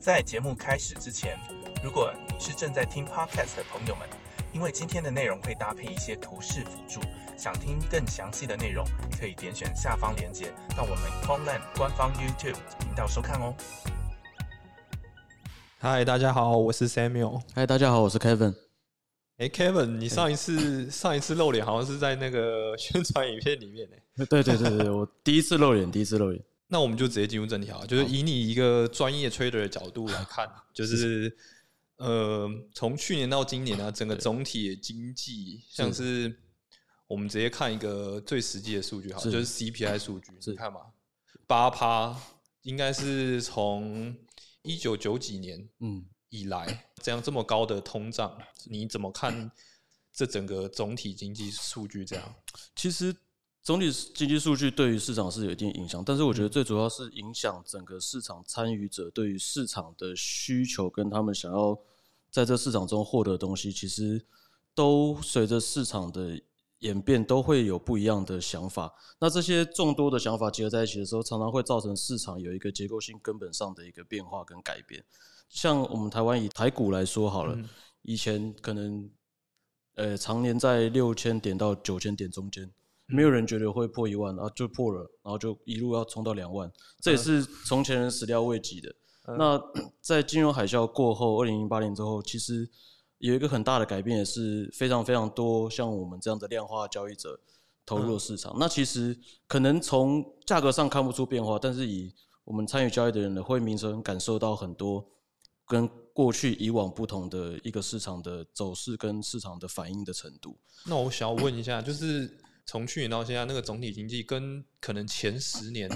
在节目开始之前，如果你是正在听 Podcast 的朋友们，因为今天的内容会搭配一些图示辅助，想听更详细的内容，可以点选下方链接到我们 Homeland 官方 YouTube 频道收看哦。嗨，大家好，我是 Samuel。嗨，大家好，我是 Kevin。哎，Kevin，你上一次上一次露脸好像是在那个宣传影片里面呢。对对对对，我第一次露脸，第一次露脸。那我们就直接进入正题啊，就是以你一个专业 trader 的角度来看，就是呃，从去年到今年啊，整个总体的经济，像是。我们直接看一个最实际的数据，好，就是 CPI 数据，你看嘛，八趴，应该是从一九九几年嗯。以来，这样这么高的通胀，你怎么看这整个总体经济数据？这样，其实。总体经济数据对于市场是有一定影响，但是我觉得最主要是影响整个市场参与者对于市场的需求跟他们想要在这市场中获得的东西，其实都随着市场的演变都会有不一样的想法。那这些众多的想法结合在一起的时候，常常会造成市场有一个结构性根本上的一个变化跟改变。像我们台湾以台股来说好了，以前可能呃常年在六千点到九千点中间。没有人觉得会破一万，然后就破了，然后就一路要冲到两万，这也是从前人始料未及的。那 在金融海啸过后，二零零八年之后，其实有一个很大的改变，也是非常非常多像我们这样的量化交易者投入了市场。那其实可能从价格上看不出变化，但是以我们参与交易的人呢，会明显感受到很多跟过去以往不同的一个市场的走势跟市场的反应的程度。那我想要问一下，就是。从去年到现在，那个总体经济跟可能前十年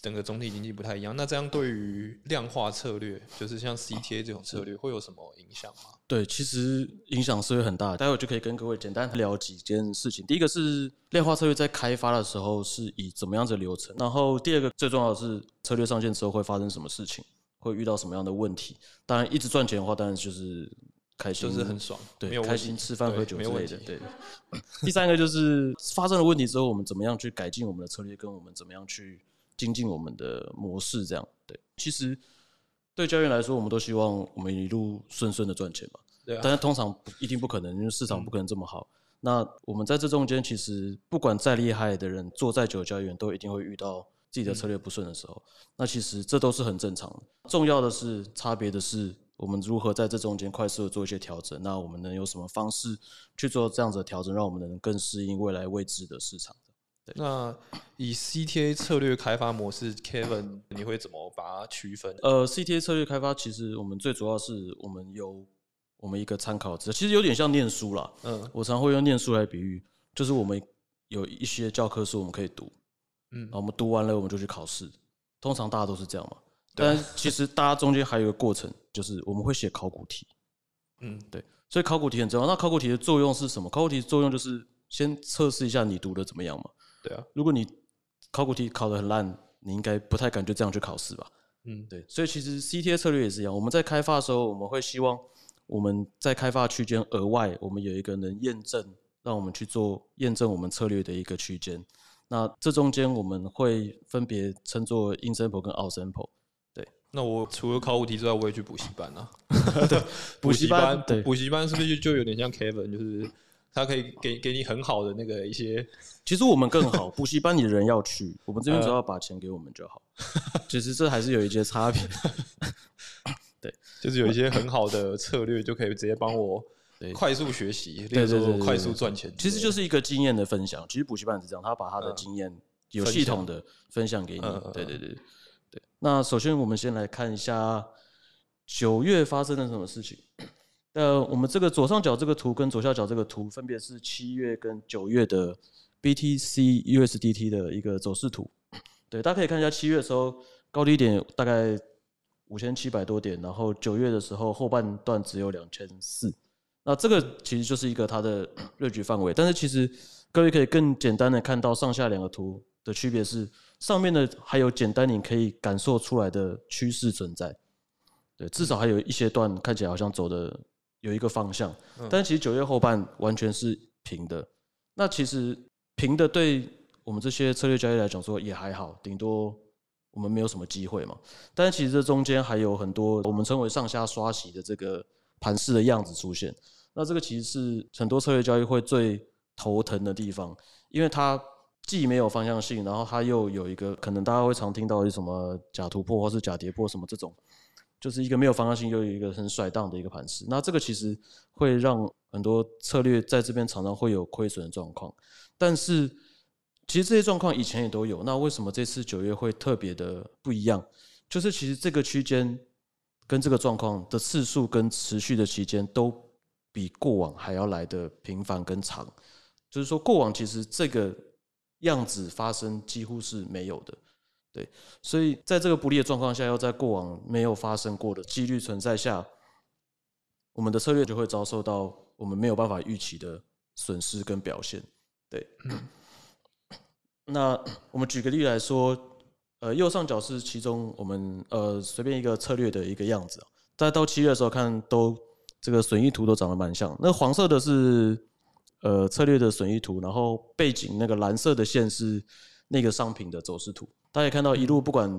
整个总体经济不太一样。那这样对于量化策略，就是像 CTA 这种策略，会有什么影响吗？对，其实影响是会很大。待会就可以跟各位简单聊几件事情。第一个是量化策略在开发的时候是以怎么样的流程，然后第二个最重要的是策略上线之后会发生什么事情，会遇到什么样的问题。当然，一直赚钱的话，当然就是。开心就是很爽，对，开心吃饭喝酒之类的，对。第三个就是发生了问题之后，我们怎么样去改进我们的策略，跟我们怎么样去精进我们的模式，这样对。其实对教练来说，我们都希望我们一路顺顺的赚钱嘛，对。但是通常一定不可能，因为市场不可能这么好。那我们在这中间，其实不管再厉害的人，做再久的交易员，都一定会遇到自己的策略不顺的时候。那其实这都是很正常的。重要的是，差别的是。我们如何在这中间快速的做一些调整？那我们能有什么方式去做这样子的调整，让我们能更适应未来未知的市场？那以 CTA 策略开发模式，Kevin，你会怎么把它区分？呃，CTA 策略开发其实我们最主要是我们有我们一个参考值，其实有点像念书啦。嗯，我常会用念书来比喻，就是我们有一些教科书我们可以读，嗯，我们读完了我们就去考试，通常大家都是这样嘛。但其实大家中间还有一个过程，就是我们会写考古题。嗯，对，所以考古题很重要。那考古题的作用是什么？考古题的作用就是先测试一下你读的怎么样嘛。对啊，如果你考古题考得很烂，你应该不太敢就这样去考试吧？嗯，对。所以其实 CTA 策略也是一样。我们在开发的时候，我们会希望我们在开发区间额外，我们有一个能验证，让我们去做验证我们策略的一个区间。那这中间我们会分别称作 in sample 跟 out sample。那我除了考五题之外，我也去补习班啊。对，补习班，补习班是不是就就有点像 Kevin，就是他可以给给你很好的那个一些。其实我们更好，补习班你的人要去，我们这边只要把钱给我们就好。其实这还是有一些差别。对，就是有一些很好的策略，就可以直接帮我快速学习，对对对，快速赚钱。其实就是一个经验的分享。其实补习班是这样，他把他的经验有系统的分享给你。对对对。对，那首先我们先来看一下九月发生了什么事情。呃，我们这个左上角这个图跟左下角这个图分别是七月跟九月的 BTC USDT 的一个走势图。对，大家可以看一下七月的时候高低点大概五千七百多点，然后九月的时候后半段只有两千四。那这个其实就是一个它的 锐局范围，但是其实各位可以更简单的看到上下两个图的区别是。上面的还有简单你可以感受出来的趋势存在，对，至少还有一些段看起来好像走的有一个方向，但其实九月后半完全是平的。那其实平的对我们这些策略交易来讲说也还好，顶多我们没有什么机会嘛。但是其实这中间还有很多我们称为上下刷洗的这个盘势的样子出现。那这个其实是很多策略交易会最头疼的地方，因为它既没有方向性，然后它又有一个可能大家会常听到的什么假突破或是假跌破什么这种，就是一个没有方向性又有一个很甩荡的一个盘势。那这个其实会让很多策略在这边常常会有亏损的状况。但是其实这些状况以前也都有，那为什么这次九月会特别的不一样？就是其实这个区间跟这个状况的次数跟持续的期间都。比过往还要来的频繁跟长，就是说过往其实这个样子发生几乎是没有的，对，所以在这个不利的状况下，要在过往没有发生过的几率存在下，我们的策略就会遭受到我们没有办法预期的损失跟表现，对。那我们举个例来说，呃，右上角是其中我们呃随便一个策略的一个样子，大家到七月的时候看都。这个损益图都长得蛮像，那黄色的是呃策略的损益图，然后背景那个蓝色的线是那个商品的走势图。大家看到一路不管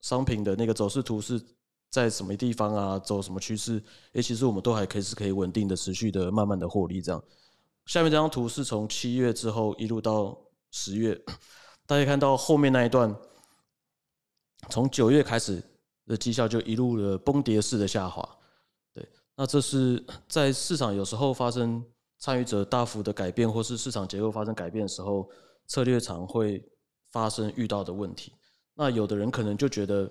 商品的那个走势图是在什么地方啊，走什么趋势，诶，其实我们都还可以是可以稳定的、持续的、慢慢的获利这样。下面这张图是从七月之后一路到十月，大家看到后面那一段，从九月开始的绩效就一路的崩跌式的下滑。对那这是在市场有时候发生参与者大幅的改变，或是市场结构发生改变的时候，策略常会发生遇到的问题。那有的人可能就觉得，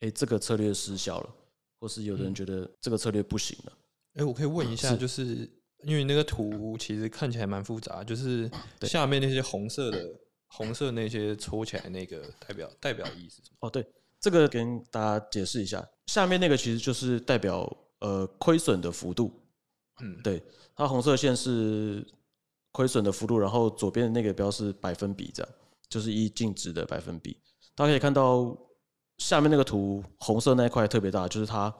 哎，这个策略失效了，或是有的人觉得这个策略不行了。哎，我可以问一下，就是因为那个图其实看起来蛮复杂，就是下面那些红色的红色那些抽起来那个代表代表意思？哦，对，这个跟大家解释一下，下面那个其实就是代表。呃，亏损的幅度，嗯，对，它红色线是亏损的幅度，然后左边的那个标是百分比，这样就是一净值的百分比。大家可以看到下面那个图，红色那一块特别大，就是它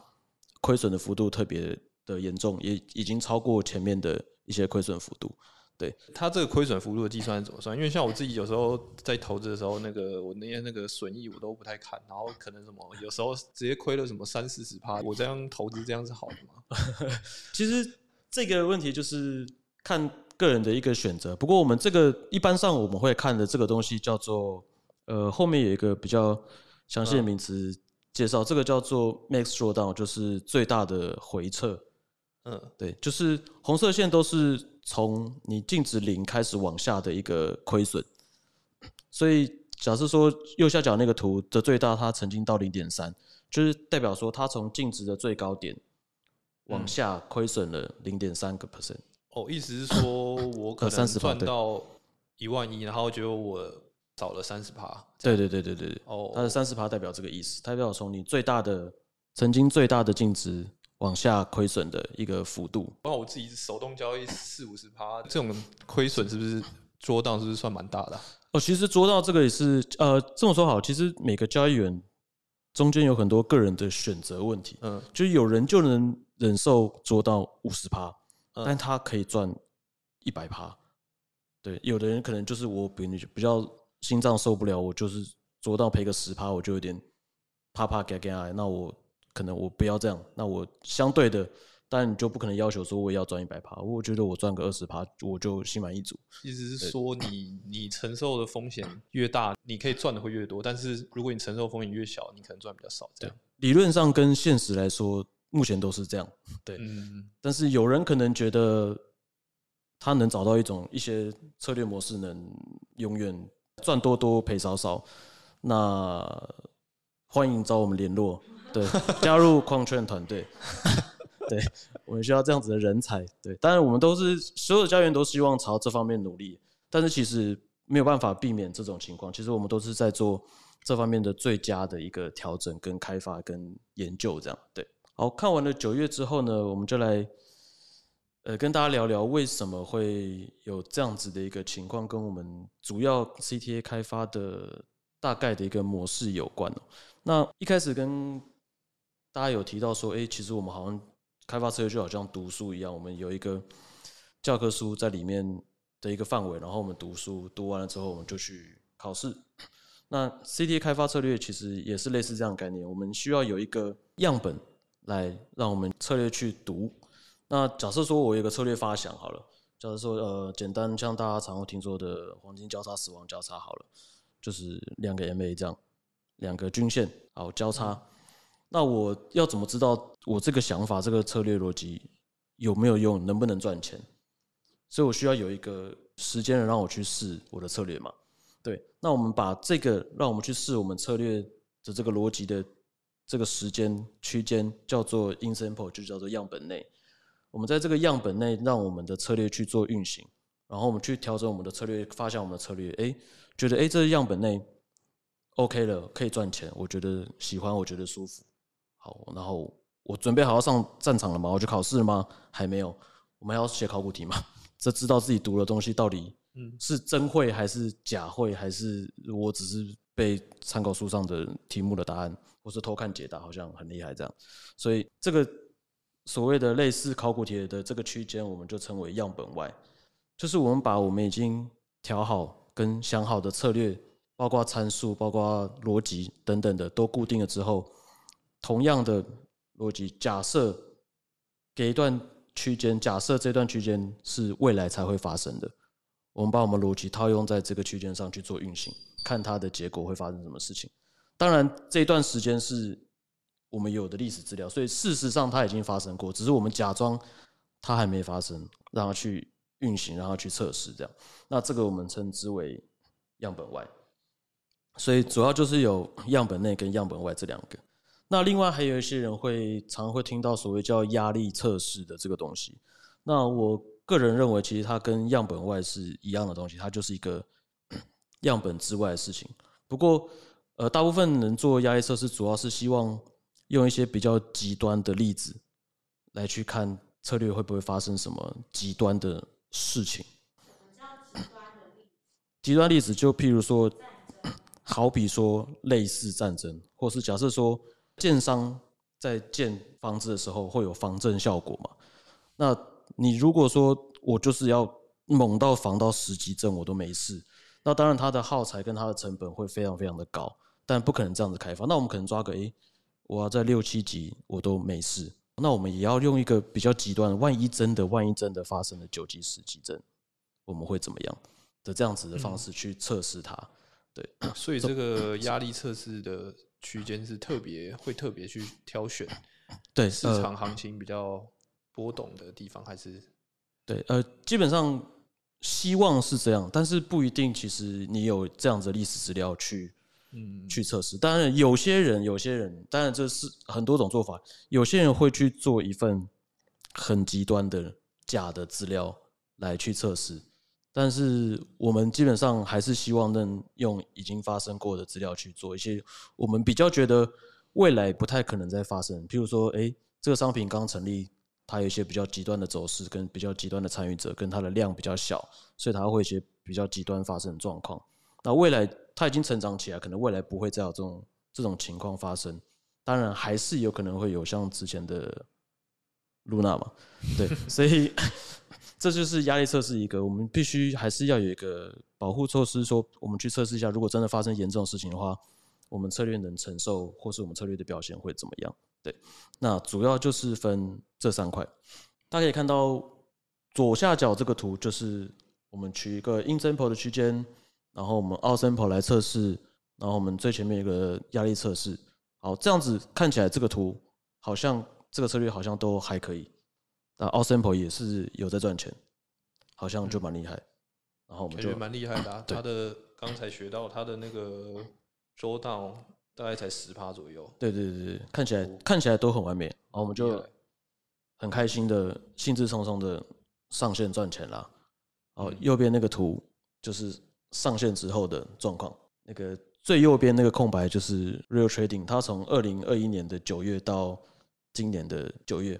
亏损的幅度特别的严重，也已经超过前面的一些亏损幅度。对它这个亏损幅度的计算是怎么算？因为像我自己有时候在投资的时候，那个我那些那个损益我都不太看，然后可能什么有时候直接亏了什么三四十趴，我这样投资这样是好的吗？其实这个问题就是看个人的一个选择。不过我们这个一般上我们会看的这个东西叫做呃后面有一个比较详细的名词介绍，这个叫做 max drawdown，就是最大的回撤。嗯，对，就是红色线都是。从你净值零开始往下的一个亏损，所以假设说右下角那个图的最大，它曾经到零点三，就是代表说它从净值的最高点往下亏损了零点三个 percent。哦，意思是说我可能赚到一万一，然后结果我少了三十趴。对对对对对对。哦，它的三十趴代表这个意思，代表从你最大的曾经最大的净值。往下亏损的一个幅度。包括我自己手动交易四五十趴，这种亏损是不是捉到是不是算蛮大的？哦，其实捉到这个也是呃，这么说好，其实每个交易员中间有很多个人的选择问题。嗯，就是有人就能忍受捉到五十趴，但他可以赚一百趴。对，有的人可能就是我比你比较心脏受不了，我就是捉到赔个十趴，我就有点怕怕给给啊，那我。可能我不要这样，那我相对的，当然你就不可能要求说我也要赚一百趴，我觉得我赚个二十趴，我就心满意足。意思是说，你你承受的风险越大，你可以赚的会越多，但是如果你承受风险越小，你可能赚比较少。这样理论上跟现实来说，目前都是这样。对，嗯。但是有人可能觉得他能找到一种一些策略模式，能永远赚多多赔少少，那欢迎找我们联络。对，加入矿券团队，对我们需要这样子的人才。对，当然我们都是所有的教员都希望朝这方面努力，但是其实没有办法避免这种情况。其实我们都是在做这方面的最佳的一个调整、跟开发、跟研究这样。对，好看完了九月之后呢，我们就来呃跟大家聊聊为什么会有这样子的一个情况，跟我们主要 CTA 开发的大概的一个模式有关哦。那一开始跟大家有提到说，哎，其实我们好像开发策略就好像读书一样，我们有一个教科书在里面的一个范围，然后我们读书读完了之后，我们就去考试。那 C D A 开发策略其实也是类似这样的概念，我们需要有一个样本来让我们策略去读。那假设说我有一个策略发想好了，假设说呃简单像大家常会听说的黄金交叉、死亡交叉好了，就是两个 MA 这样，两个均线好交叉。那我要怎么知道我这个想法、这个策略逻辑有没有用，能不能赚钱？所以我需要有一个时间让我去试我的策略嘛。对，那我们把这个让我们去试我们策略的这个逻辑的这个时间区间叫做 in sample，就叫做样本内。我们在这个样本内让我们的策略去做运行，然后我们去调整我们的策略，发现我们的策略，哎，觉得哎这个样本内 OK 了，可以赚钱，我觉得喜欢，我觉得舒服。好，然后我准备好要上战场了吗？我去考试了吗？还没有。我们还要写考古题吗？这知道自己读的东西到底。嗯，是真会还是假会，还是我只是被参考书上的题目的答案，或是偷看解答，好像很厉害这样。所以这个所谓的类似考古题的这个区间，我们就称为样本外，就是我们把我们已经调好跟想好的策略，包括参数、包括逻辑等等的都固定了之后，同样的逻辑，假设给一段区间，假设这段区间是未来才会发生的。我们把我们逻辑套用在这个区间上去做运行，看它的结果会发生什么事情。当然，这段时间是我们有的历史资料，所以事实上它已经发生过，只是我们假装它还没发生，让它去运行，让它去测试这样。那这个我们称之为样本外。所以主要就是有样本内跟样本外这两个。那另外还有一些人会常会听到所谓叫压力测试的这个东西。那我。个人认为，其实它跟样本外是一样的东西，它就是一个 样本之外的事情。不过，呃，大部分人做压力测试，主要是希望用一些比较极端的例子来去看策略会不会发生什么极端的事情。极端例子就譬如说，好比说类似战争，或是假设说建商在建房子的时候会有防震效果嘛？那你如果说我就是要猛到防到十级震我都没事，那当然它的耗材跟它的成本会非常非常的高，但不可能这样子开发。那我们可能抓个诶，我要在六七级我都没事，那我们也要用一个比较极端的，万一真的万一真的发生了九级十级震，我们会怎么样的这样子的方式去测试它？对，所以这个压力测试的区间是特别会特别去挑选，对市场行情比较。波动的地方还是对，呃，基本上希望是这样，但是不一定。其实你有这样子的历史资料去，嗯，去测试。当然，有些人，有些人，当然这是很多种做法。有些人会去做一份很极端的假的资料来去测试，但是我们基本上还是希望能用已经发生过的资料去做一些我们比较觉得未来不太可能再发生。譬如说，哎，这个商品刚成立。它有一些比较极端的走势，跟比较极端的参与者，跟它的量比较小，所以它会一些比较极端发生的状况。那未来它已经成长起来，可能未来不会再有这种这种情况发生。当然，还是有可能会有像之前的露娜嘛，对，所以这就是压力测试一个，我们必须还是要有一个保护措施，说我们去测试一下，如果真的发生严重事情的话，我们策略能承受，或是我们策略的表现会怎么样？对，那主要就是分这三块。大家可以看到左下角这个图，就是我们取一个 in sample 的区间，然后我们 out sample 来测试，然后我们最前面一个压力测试。好，这样子看起来这个图好像这个策略好像都还可以。那 out sample 也是有在赚钱，好像就蛮厉害。然后我们就蛮厉害的，啊他的刚才学到他的那个 drawdown。大概才十趴左右，对对对对，看起来看起来都很完美，然后我们就很开心的兴致冲冲的上线赚钱啦。哦，右边那个图就是上线之后的状况，那个最右边那个空白就是 Real Trading，它从二零二一年的九月到今年的九月，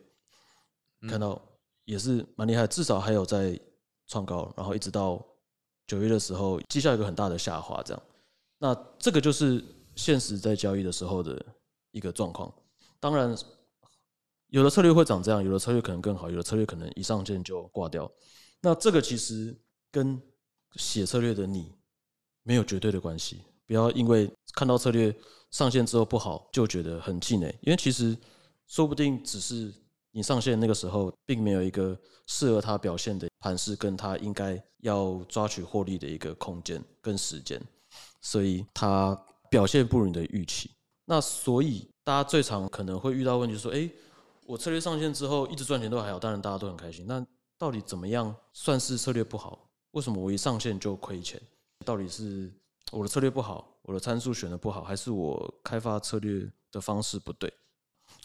看到也是蛮厉害，至少还有在创高，然后一直到九月的时候绩效一个很大的下滑，这样，那这个就是。现实在交易的时候的一个状况，当然有的策略会长这样，有的策略可能更好，有的策略可能一上线就挂掉。那这个其实跟写策略的你没有绝对的关系，不要因为看到策略上线之后不好就觉得很气馁，因为其实说不定只是你上线那个时候并没有一个适合他表现的盘势，跟他应该要抓取获利的一个空间跟时间，所以他表现不如你的预期。那所以大家最常可能会遇到问题，说：哎，我策略上线之后一直赚钱都还好，当然大家都很开心。那到底怎么样算是策略不好？为什么我一上线就亏钱？到底是我的策略不好，我的参数选的不好，还是我开发策略的方式不对？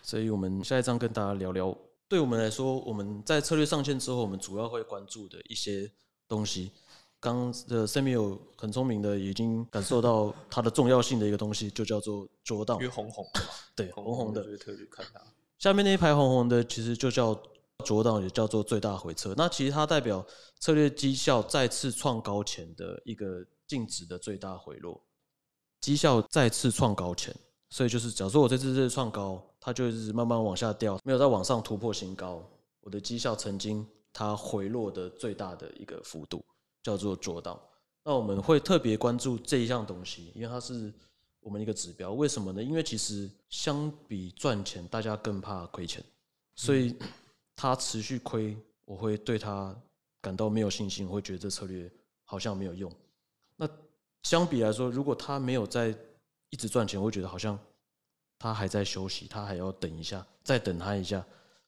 所以我们下一章跟大家聊聊，对我们来说，我们在策略上线之后，我们主要会关注的一些东西。刚的 Samuel 很聪明的，已经感受到它的重要性的一个东西，就叫做捉到。因为红红的嘛，对，红红的特别看它。下面那一排红红的，其实就叫捉到，也叫做最大回撤。那其实它代表策略绩效再次创高前的一个净值的最大回落。绩效再次创高前，所以就是假如说我这次是创高，它就是慢慢往下掉，没有在往上突破新高。我的绩效曾经它回落的最大的一个幅度。叫做做到，那我们会特别关注这一项东西，因为它是我们一个指标。为什么呢？因为其实相比赚钱，大家更怕亏钱，所以它持续亏，我会对它感到没有信心，会觉得这策略好像没有用。那相比来说，如果它没有在一直赚钱，我会觉得好像它还在休息，他还要等一下，再等他一下。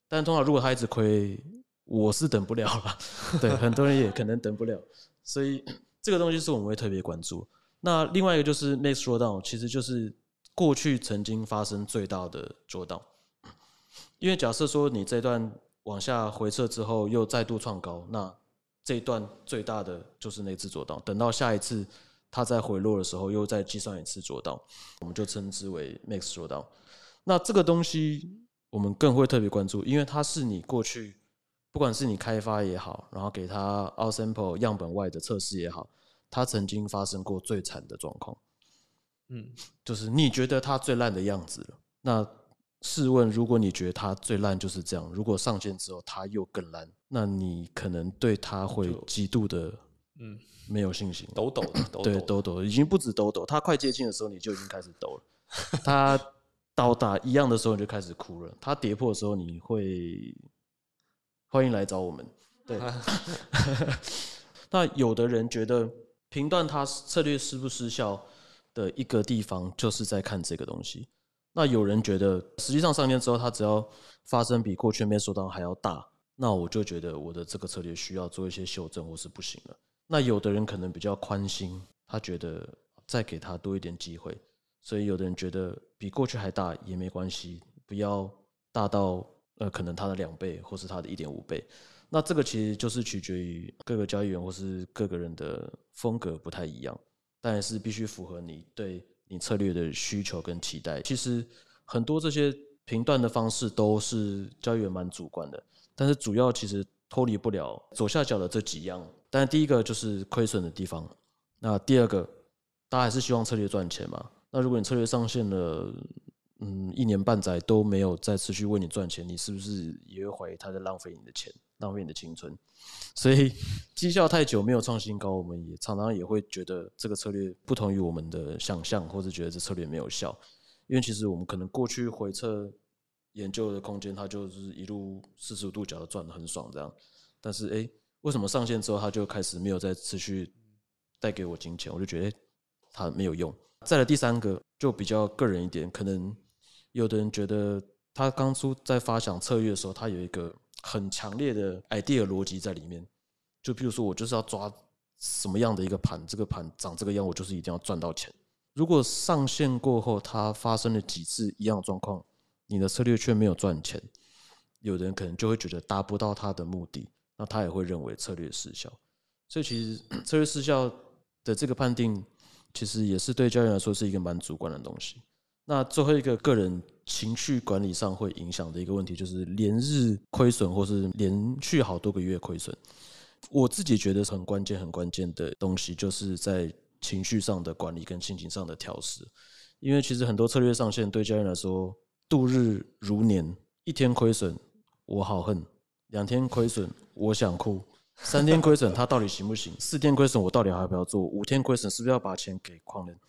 但通常如果他一直亏，我是等不了了，对，很多人也可能等不了，所以这个东西是我们会特别关注。那另外一个就是 next drawdown，其实就是过去曾经发生最大的 drawdown。因为假设说你这段往下回撤之后又再度创高，那这一段最大的就是那次 drawdown。等到下一次它在回落的时候，又再计算一次 drawdown，我们就称之为 next drawdown。那这个东西我们更会特别关注，因为它是你过去。不管是你开发也好，然后给它 out sample 样本外的测试也好，它曾经发生过最惨的状况。嗯，就是你觉得它最烂的样子了。那试问，如果你觉得它最烂就是这样，如果上线之后它又更烂，那你可能对它会极度的嗯没有信心，抖抖的，对抖抖，已经不止抖抖，它快接近的时候你就已经开始抖了。它到达一样的时候你就开始哭了。它跌破的时候你会。欢迎来找我们。对，那有的人觉得评断他策略失不失效的一个地方，就是在看这个东西。那有人觉得，实际上上天之后，它只要发生比过去没收到还要大，那我就觉得我的这个策略需要做一些修正，或是不行了。那有的人可能比较宽心，他觉得再给他多一点机会。所以有的人觉得比过去还大也没关系，不要大到。呃，可能他的两倍，或是他的一点五倍，那这个其实就是取决于各个交易员或是各个人的风格不太一样，但是必须符合你对你策略的需求跟期待。其实很多这些评断的方式都是交易员蛮主观的，但是主要其实脱离不了左下角的这几样。但第一个就是亏损的地方，那第二个大家还是希望策略赚钱嘛？那如果你策略上线了。嗯，一年半载都没有再持续为你赚钱，你是不是也会怀疑他在浪费你的钱，浪费你的青春？所以绩效太久没有创新高，我们也常常也会觉得这个策略不同于我们的想象，或者觉得这策略没有效。因为其实我们可能过去回测研究的空间，它就是一路四十五度角的转的很爽这样，但是哎，为什么上线之后它就开始没有再持续带给我金钱？我就觉得它没有用。再来第三个就比较个人一点，可能。有的人觉得他当初在发想策略的时候，他有一个很强烈的 idea 逻辑在里面。就比如说，我就是要抓什么样的一个盘，这个盘长这个样，我就是一定要赚到钱。如果上线过后，它发生了几次一样状况，你的策略却没有赚钱，有的人可能就会觉得达不到他的目的，那他也会认为策略失效。所以，其实 策略失效的这个判定，其实也是对教练来说是一个蛮主观的东西。那最后一个个人情绪管理上会影响的一个问题，就是连日亏损或是连续好多个月亏损。我自己觉得很关键、很关键的东西，就是在情绪上的管理跟心情上的调试。因为其实很多策略上线对教练来说，度日如年，一天亏损我好恨，两天亏损我想哭，三天亏损他到底行不行？四天亏损我到底还要不要做？五天亏损是不是要把钱给矿人？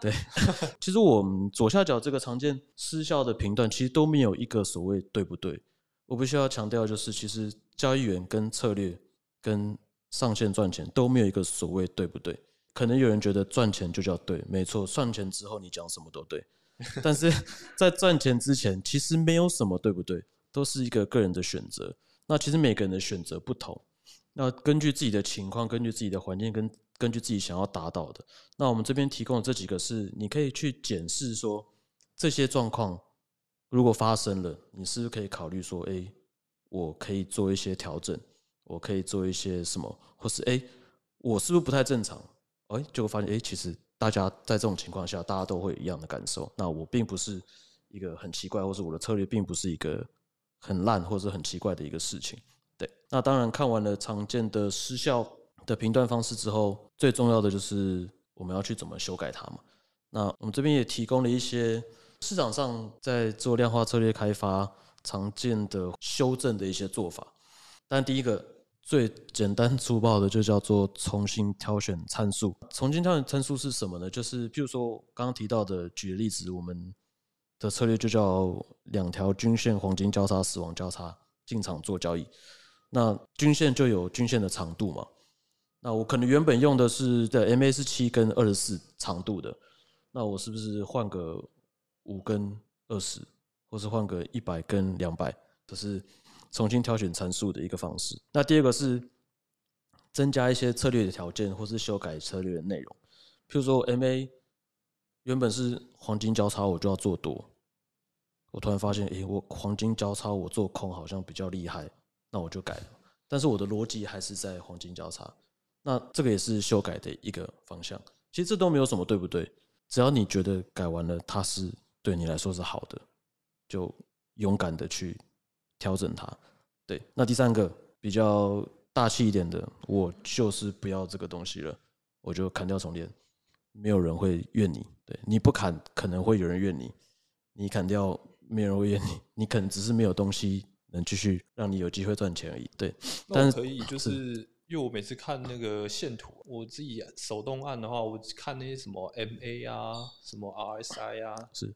对，其实我们左下角这个常见失效的频段，其实都没有一个所谓对不对。我必须要强调，就是其实交易员跟策略跟上线赚钱都没有一个所谓对不对。可能有人觉得赚钱就叫对，没错，赚钱之后你讲什么都对。但是 在赚钱之前，其实没有什么对不对，都是一个个人的选择。那其实每个人的选择不同，那根据自己的情况，根据自己的环境跟。根据自己想要达到的，那我们这边提供的这几个是，你可以去检视说这些状况如果发生了，你是不是可以考虑说，哎，我可以做一些调整，我可以做一些什么，或是哎，我是不是不太正常？哎，结果发现，哎，其实大家在这种情况下，大家都会一样的感受。那我并不是一个很奇怪，或是我的策略并不是一个很烂或者很奇怪的一个事情。对，那当然看完了常见的失效。的评断方式之后，最重要的就是我们要去怎么修改它嘛。那我们这边也提供了一些市场上在做量化策略开发常见的修正的一些做法。但第一个最简单粗暴的就叫做重新挑选参数。重新挑选参数是什么呢？就是譬如说刚刚提到的，举例子，我们的策略就叫两条均线黄金交叉、死亡交叉进场做交易。那均线就有均线的长度嘛。那我可能原本用的是在 MA 是七跟二十四长度的，那我是不是换个五跟二十，或是换个一百跟两百，这是重新挑选参数的一个方式。那第二个是增加一些策略的条件，或是修改策略的内容。譬如说 MA 原本是黄金交叉，我就要做多，我突然发现，诶，我黄金交叉我做空好像比较厉害，那我就改了。但是我的逻辑还是在黄金交叉。那这个也是修改的一个方向，其实这都没有什么对不对，只要你觉得改完了它是对你来说是好的，就勇敢的去调整它。对，那第三个比较大气一点的，我就是不要这个东西了，我就砍掉重练，没有人会怨你。对，你不砍可能会有人怨你，你砍掉没有人会怨你，你可能只是没有东西能继续让你有机会赚钱而已。对，但是可以就是。因为我每次看那个线图，我自己手动按的话，我看那些什么 MA 啊，什么 RSI 啊，是，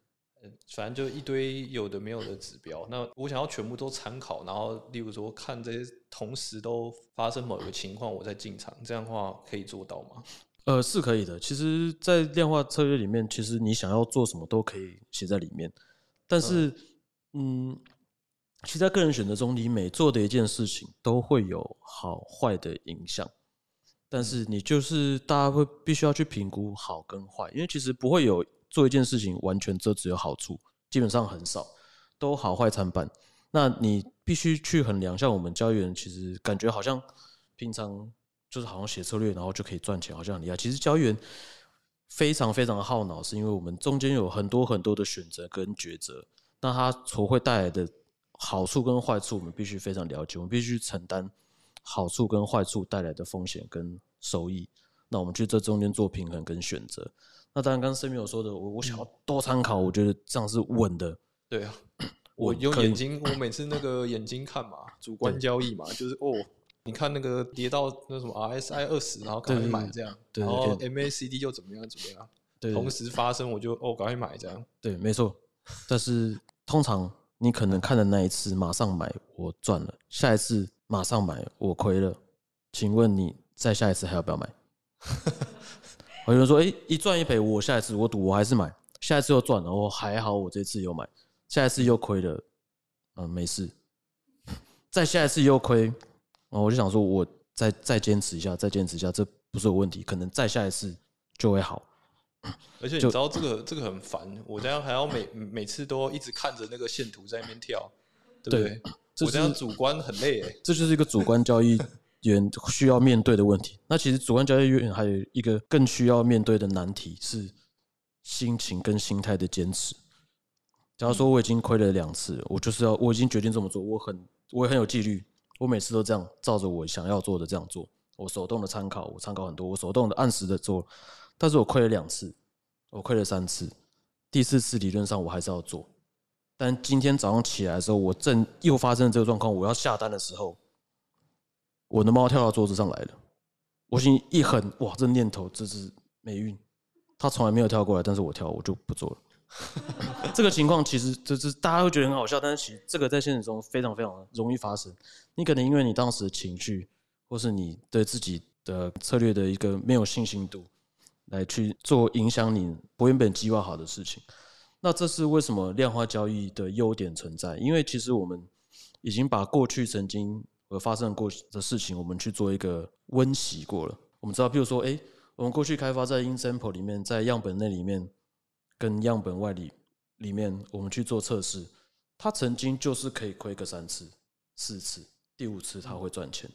反正就一堆有的没有的指标。那我想要全部都参考，然后例如说看这些同时都发生某一个情况，我再进场，这样的话可以做到吗？呃，是可以的。其实，在量化策略里面，其实你想要做什么都可以写在里面，但是，嗯。其实，在个人选择中，你每做的一件事情都会有好坏的影响。但是，你就是大家会必须要去评估好跟坏，因为其实不会有做一件事情完全就只有好处，基本上很少，都好坏参半。那你必须去衡量。像我们交易员，其实感觉好像平常就是好像写策略，然后就可以赚钱，好像很厉害。其实交易员非常非常耗脑，是因为我们中间有很多很多的选择跟抉择，那它所会带来的。好处跟坏处，我们必须非常了解，我们必须承担好处跟坏处带来的风险跟收益。那我们去这中间做平衡跟选择。那当然，刚刚森米有说的，我我想要多参考，我觉得这样是稳的。对啊，我用眼睛，我每次那个眼睛看嘛，主观交易嘛，就是哦，你看那个跌到那什么 RSI 二十，然后赶快买这样，然后 MACD 又怎么样怎么样，同时发生我就哦赶快买这样。对，没错。但是通常。你可能看的那一次马上买我赚了，下一次马上买我亏了，请问你再下一次还要不要买？有人说，哎，一赚一赔，我下一次我赌我还是买，下一次又赚了，我还好我这次又买，下一次又亏了，嗯，没事，再下一次又亏，哦，我就想说，我再再坚持一下，再坚持一下，这不是有问题，可能再下一次就会好。而且你知道这个这个很烦，我这样还要每每次都一直看着那个线图在那边跳，对不对？我这样主观很累诶，这就是一个主观交易员需要面对的问题。那其实主观交易员还有一个更需要面对的难题是心情跟心态的坚持。假如说我已经亏了两次，我就是要我已经决定这么做，我很我也很有纪律，我每次都这样照着我想要做的这样做，我手动的参考，我参考很多，我手动的按时的做。但是我亏了两次，我亏了三次，第四次理论上我还是要做。但今天早上起来的时候，我正又发生这个状况，我要下单的时候，我的猫跳到桌子上来了。我心一狠，哇，这念头这是霉运，它从来没有跳过来，但是我跳，我就不做了。这个情况其实就是大家会觉得很好笑，但是其实这个在现实中非常非常容易发生。你可能因为你当时的情绪，或是你对自己的策略的一个没有信心度，来去做影响你不原本计划好的事情。那这是为什么量化交易的优点存在？因为其实我们已经把过去曾经而发生过的事情，我们去做一个温习过了。我们知道，比如说，哎，我们过去开发在 in sample 里面，在样本内里面。跟样本外里里面，我们去做测试，他曾经就是可以亏个三次、四次，第五次他会赚钱。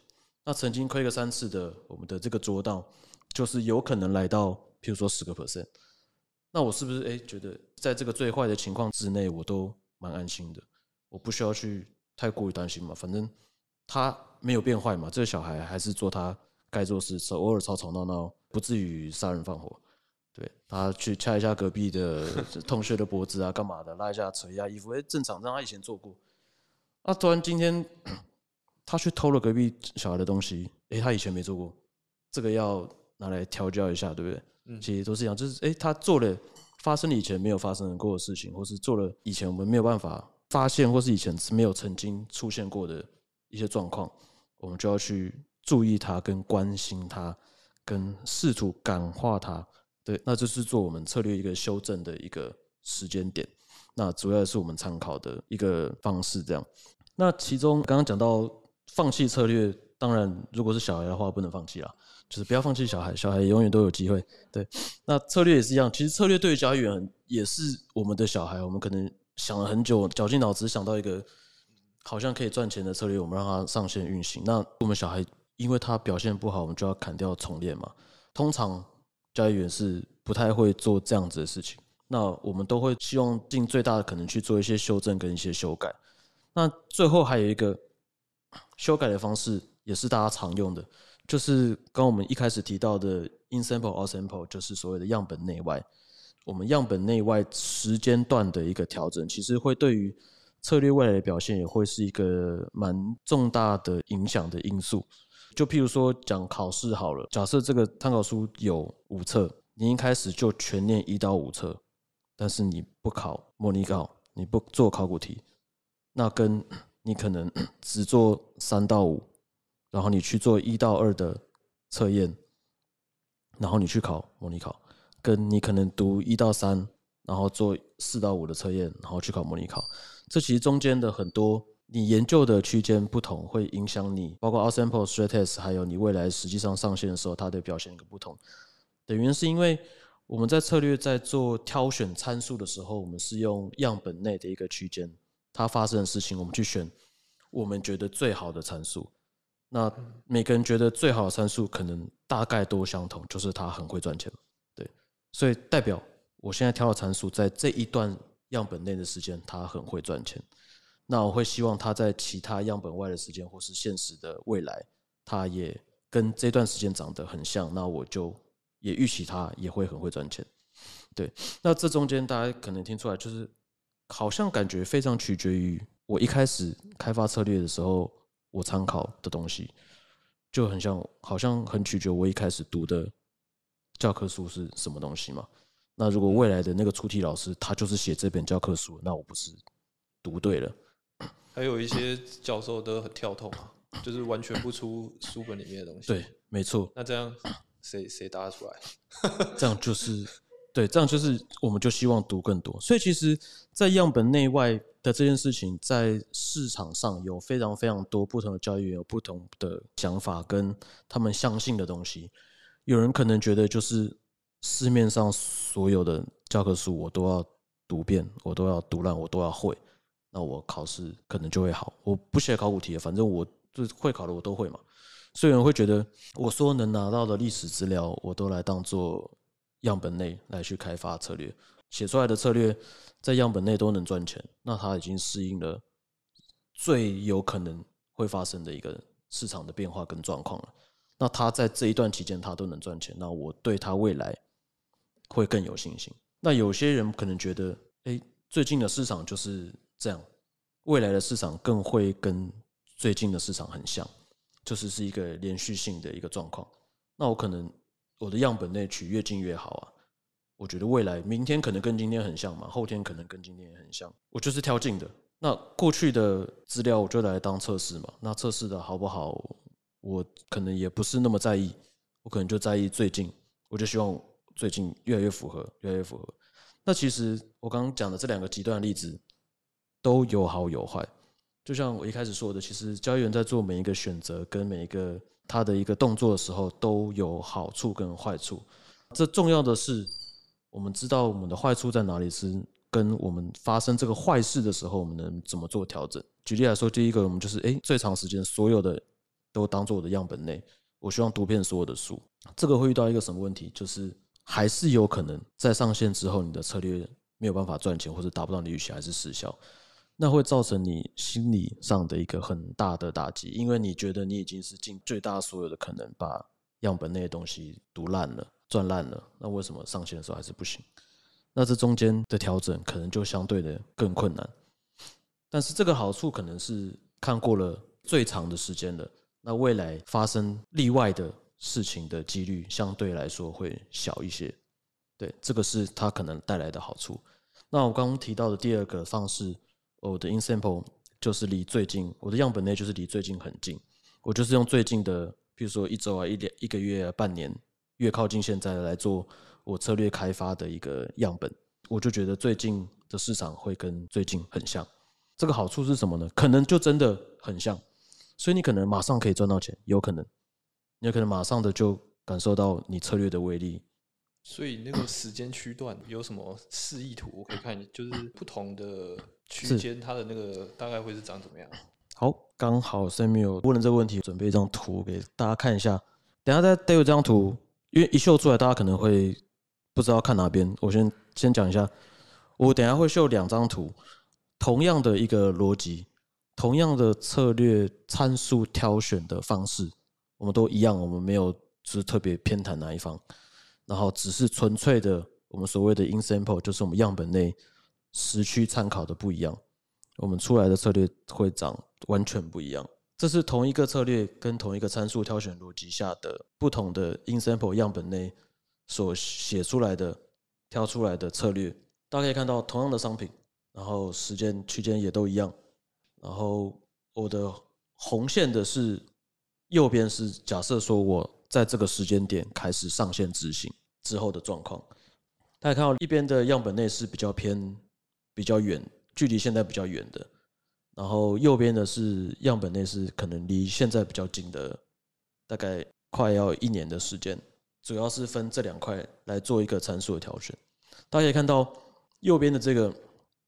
那曾经亏个三次的，我们的这个捉到，就是有可能来到，譬如说十个 percent。那我是不是哎觉得，在这个最坏的情况之内，我都蛮安心的，我不需要去太过于担心嘛？反正他没有变坏嘛，这个小孩还是做他该做事，偶尔吵吵闹闹，不至于杀人放火。对他去掐一下隔壁的同学的脖子啊，干嘛的？拉一下扯一下衣服，哎，正常，让他以前做过。啊，突然今天他去偷了隔壁小孩的东西，哎，他以前没做过，这个要拿来调教一下，对不对？嗯，其实都是一样，就是哎，他做了发生以前没有发生过的事情，或是做了以前我们没有办法发现，或是以前没有曾经出现过的一些状况，我们就要去注意他，跟关心他，跟试图感化他。对，那就是做我们策略一个修正的一个时间点，那主要是我们参考的一个方式。这样，那其中刚刚讲到放弃策略，当然如果是小孩的话，不能放弃啦，就是不要放弃小孩，小孩永远都有机会。对，那策略也是一样，其实策略对于交易员也是我们的小孩，我们可能想了很久，绞尽脑汁想到一个好像可以赚钱的策略，我们让他上线运行。那我们小孩因为他表现不好，我们就要砍掉重练嘛，通常。交易员是不太会做这样子的事情，那我们都会希望尽最大的可能去做一些修正跟一些修改。那最后还有一个修改的方式，也是大家常用的，就是刚我们一开始提到的 in sample or sample，就是所谓的样本内外。我们样本内外时间段的一个调整，其实会对于策略未来的表现也会是一个蛮重大的影响的因素。就譬如说讲考试好了，假设这个参考书有五册，你一开始就全念一到五册，但是你不考模拟考，你不做考古题，那跟你可能 只做三到五，然后你去做一到二的测验，然后你去考模拟考，跟你可能读一到三，然后做四到五的测验，然后去考模拟考，这其实中间的很多。你研究的区间不同，会影响你，包括 out sample stress test，还有你未来实际上上线的时候，它的表现一个不同。的原因是因为我们在策略在做挑选参数的时候，我们是用样本内的一个区间，它发生的事情，我们去选我们觉得最好的参数。那每个人觉得最好的参数可能大概都相同，就是它很会赚钱。对，所以代表我现在挑的参数在这一段样本内的时间，它很会赚钱。那我会希望他在其他样本外的时间，或是现实的未来，他也跟这段时间长得很像。那我就也预期他也会很会赚钱。对，那这中间大家可能听出来，就是好像感觉非常取决于我一开始开发策略的时候，我参考的东西就很像，好像很取决我一开始读的教科书是什么东西嘛。那如果未来的那个出题老师他就是写这本教科书，那我不是读对了。还有一些教授都很跳痛啊，就是完全不出书本里面的东西。对，没错。那这样谁谁答得出来？这样就是对，这样就是我们就希望读更多。所以其实，在样本内外的这件事情，在市场上有非常非常多不同的教育员有不同的想法跟他们相信的东西。有人可能觉得，就是市面上所有的教科书我都要读遍，我都要读烂，我都要会。那我考试可能就会好。我不写考古题，反正我就会考的我都会嘛。所以有人会觉得，我说能拿到的历史资料，我都来当做样本内来去开发策略，写出来的策略在样本内都能赚钱。那他已经适应了最有可能会发生的一个市场的变化跟状况了。那他在这一段期间他都能赚钱，那我对他未来会更有信心。那有些人可能觉得，哎，最近的市场就是。这样，未来的市场更会跟最近的市场很像，就是是一个连续性的一个状况。那我可能我的样本内取越近越好啊。我觉得未来明天可能跟今天很像嘛，后天可能跟今天也很像，我就是挑近的。那过去的资料我就来当测试嘛，那测试的好不好，我可能也不是那么在意，我可能就在意最近，我就希望最近越来越符合，越来越符合。那其实我刚刚讲的这两个极端的例子都有好有坏，就像我一开始说的，其实交易员在做每一个选择跟每一个他的一个动作的时候都有好处跟坏处。这重要的是，我们知道我们的坏处在哪里是。跟我们发生这个坏事的时候，我们能怎么做调整？举例来说，第一个，我们就是哎，最长时间所有的都当做我的样本内，我希望读遍所有的书。这个会遇到一个什么问题？就是还是有可能在上线之后，你的策略没有办法赚钱，或者达不到你预期，还是失效，那会造成你心理上的一个很大的打击，因为你觉得你已经是尽最大所有的可能把样本那些东西读烂了、赚烂了，那为什么上线的时候还是不行？那这中间的调整可能就相对的更困难，但是这个好处可能是看过了最长的时间了，那未来发生例外的事情的几率相对来说会小一些，对，这个是它可能带来的好处。那我刚刚提到的第二个方式，我的 in sample 就是离最近，我的样本内就是离最近很近，我就是用最近的，比如说一周啊、一两、一个月啊、半年，越靠近现在来做。我策略开发的一个样本，我就觉得最近的市场会跟最近很像。这个好处是什么呢？可能就真的很像，所以你可能马上可以赚到钱，有可能，你有可能马上的就感受到你策略的威力。所以那个时间区段有什么示意图？我可以看，就是不同的区间，它的那个大概会是长怎么样？好，刚好 Samuel 问了这个问题，准备一张图给大家看一下。等下再带有这张图，因为一秀出来，大家可能会。不知道看哪边，我先先讲一下。我等下会秀两张图，同样的一个逻辑，同样的策略参数挑选的方式，我们都一样，我们没有是特别偏袒哪一方，然后只是纯粹的我们所谓的 in sample，就是我们样本内时区参考的不一样，我们出来的策略会长完全不一样。这是同一个策略跟同一个参数挑选逻辑下的不同的 in sample 样本内。所写出来的、挑出来的策略，大家可以看到同样的商品，然后时间区间也都一样。然后我的红线的是右边是假设说我在这个时间点开始上线执行之后的状况。大家看到一边的样本内是比较偏、比较远，距离现在比较远的，然后右边的是样本内是可能离现在比较近的，大概快要一年的时间。主要是分这两块来做一个参数的调整。大家可以看到右边的这个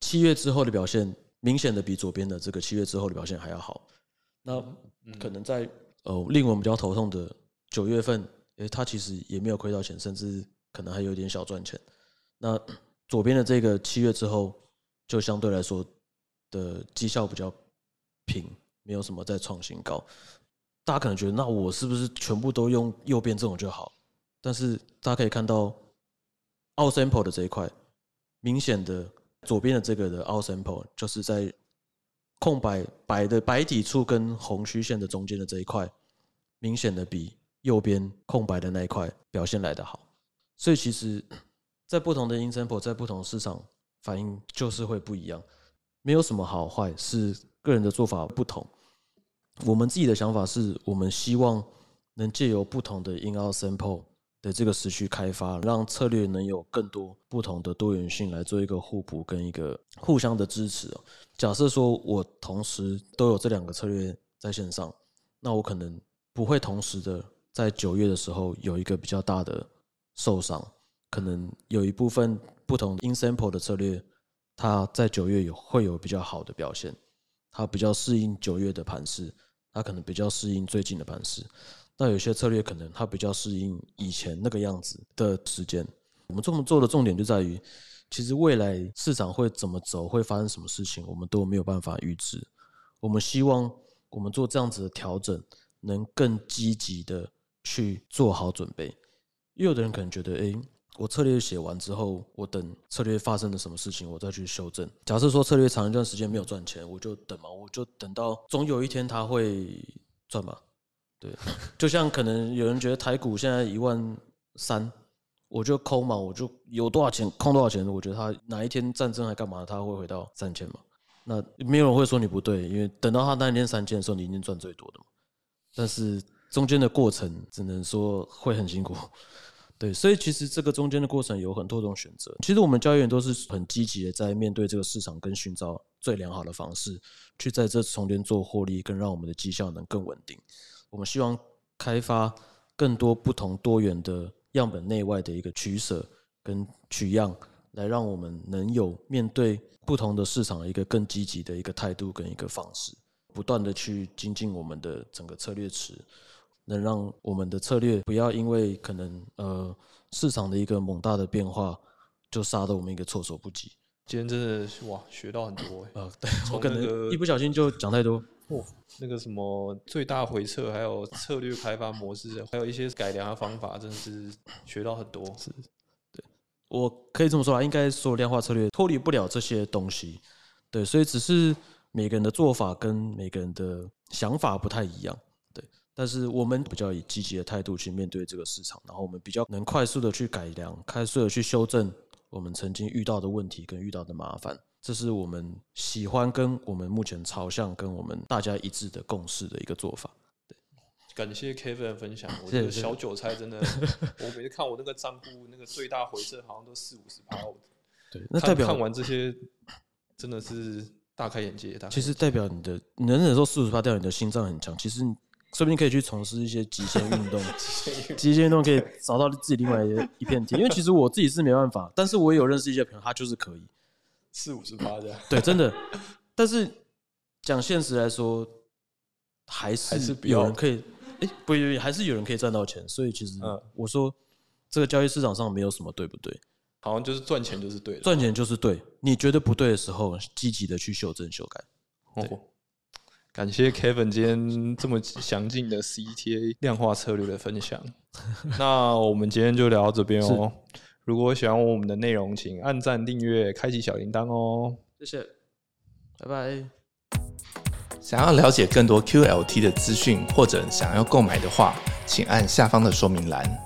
七月之后的表现，明显的比左边的这个七月之后的表现还要好。那可能在呃令我们比较头痛的九月份，诶，它其实也没有亏到钱，甚至可能还有点小赚钱。那左边的这个七月之后，就相对来说的绩效比较平，没有什么再创新高。大家可能觉得，那我是不是全部都用右边这种就好？但是大家可以看到，out sample 的这一块，明显的左边的这个的 out sample 就是在空白白的白底处跟红虚线的中间的这一块，明显的比右边空白的那一块表现来得好。所以其实，在不同的 in sample 在不同市场反应就是会不一样，没有什么好坏，是个人的做法不同。我们自己的想法是我们希望能借由不同的 in out sample。的这个时区开发，让策略能有更多不同的多元性来做一个互补跟一个互相的支持。假设说我同时都有这两个策略在线上，那我可能不会同时的在九月的时候有一个比较大的受伤，可能有一部分不同 in sample 的策略，它在九月有会有比较好的表现，它比较适应九月的盘势，它可能比较适应最近的盘势。那有些策略可能它比较适应以前那个样子的时间。我们这么做的重点就在于，其实未来市场会怎么走，会发生什么事情，我们都没有办法预知。我们希望我们做这样子的调整，能更积极的去做好准备。也有的人可能觉得，哎，我策略写完之后，我等策略发生了什么事情，我再去修正。假设说策略长一段时间没有赚钱，我就等嘛，我就等到总有一天它会赚嘛。对，就像可能有人觉得台股现在一万三，我就空嘛，我就有多少钱空多少钱，我觉得他哪一天战争还干嘛，他会回到三千嘛。那没有人会说你不对，因为等到他那一天三千的时候，你已经赚最多的嘛。但是中间的过程，只能说会很辛苦。对，所以其实这个中间的过程有很多种选择。其实我们交易员都是很积极的，在面对这个市场跟寻找最良好的方式，去在这中间做获利，更让我们的绩效能更稳定。我们希望开发更多不同多元的样本内外的一个取舍跟取样，来让我们能有面对不同的市场的一个更积极的一个态度跟一个方式，不断的去精进我们的整个策略池。能让我们的策略不要因为可能呃市场的一个猛大的变化，就杀得我们一个措手不及。今天真的是哇，学到很多呃，对我可能一不小心就讲太多。哦，那个什么最大回撤，还有策略开发模式，还有一些改良的方法，真的是学到很多。是，对，我可以这么说啊，应该说量化策略脱离不了这些东西。对，所以只是每个人的做法跟每个人的想法不太一样。但是我们比较以积极的态度去面对这个市场，然后我们比较能快速的去改良、快速的去修正我们曾经遇到的问题跟遇到的麻烦，这是我们喜欢跟我们目前朝向跟我们大家一致的共识的一个做法。对，感谢 Kevin 的分享。我觉得小韭菜真的，我每次看我那个账户那个最大回撤好像都四五十趴。对，那代表看完这些真的是大开眼界。其实代表你的能忍受四五十趴掉，你的心脏很强。其实。说不定可以去从事一些 极限运动，极限运动可以找到自己另外一片天。因为其实我自己是没办法，但是我也有认识一些朋友，他就是可以四五十八这样。对，真的。但是讲现实来说，还是有人可以，哎，不，还是有人可以赚到钱。所以其实，我说这个交易市场上没有什么对不对，好像就是赚钱就是对，赚钱就是对。你觉得不对的时候，积极的去修正修改。对。感谢 Kevin 今天这么详尽的 CTA 量化策略的分享。那我们今天就聊到这边哦。如果喜欢我们的内容，请按赞、订阅、开启小铃铛哦。谢谢，拜拜。想要了解更多 QLT 的资讯，或者想要购买的话，请按下方的说明栏。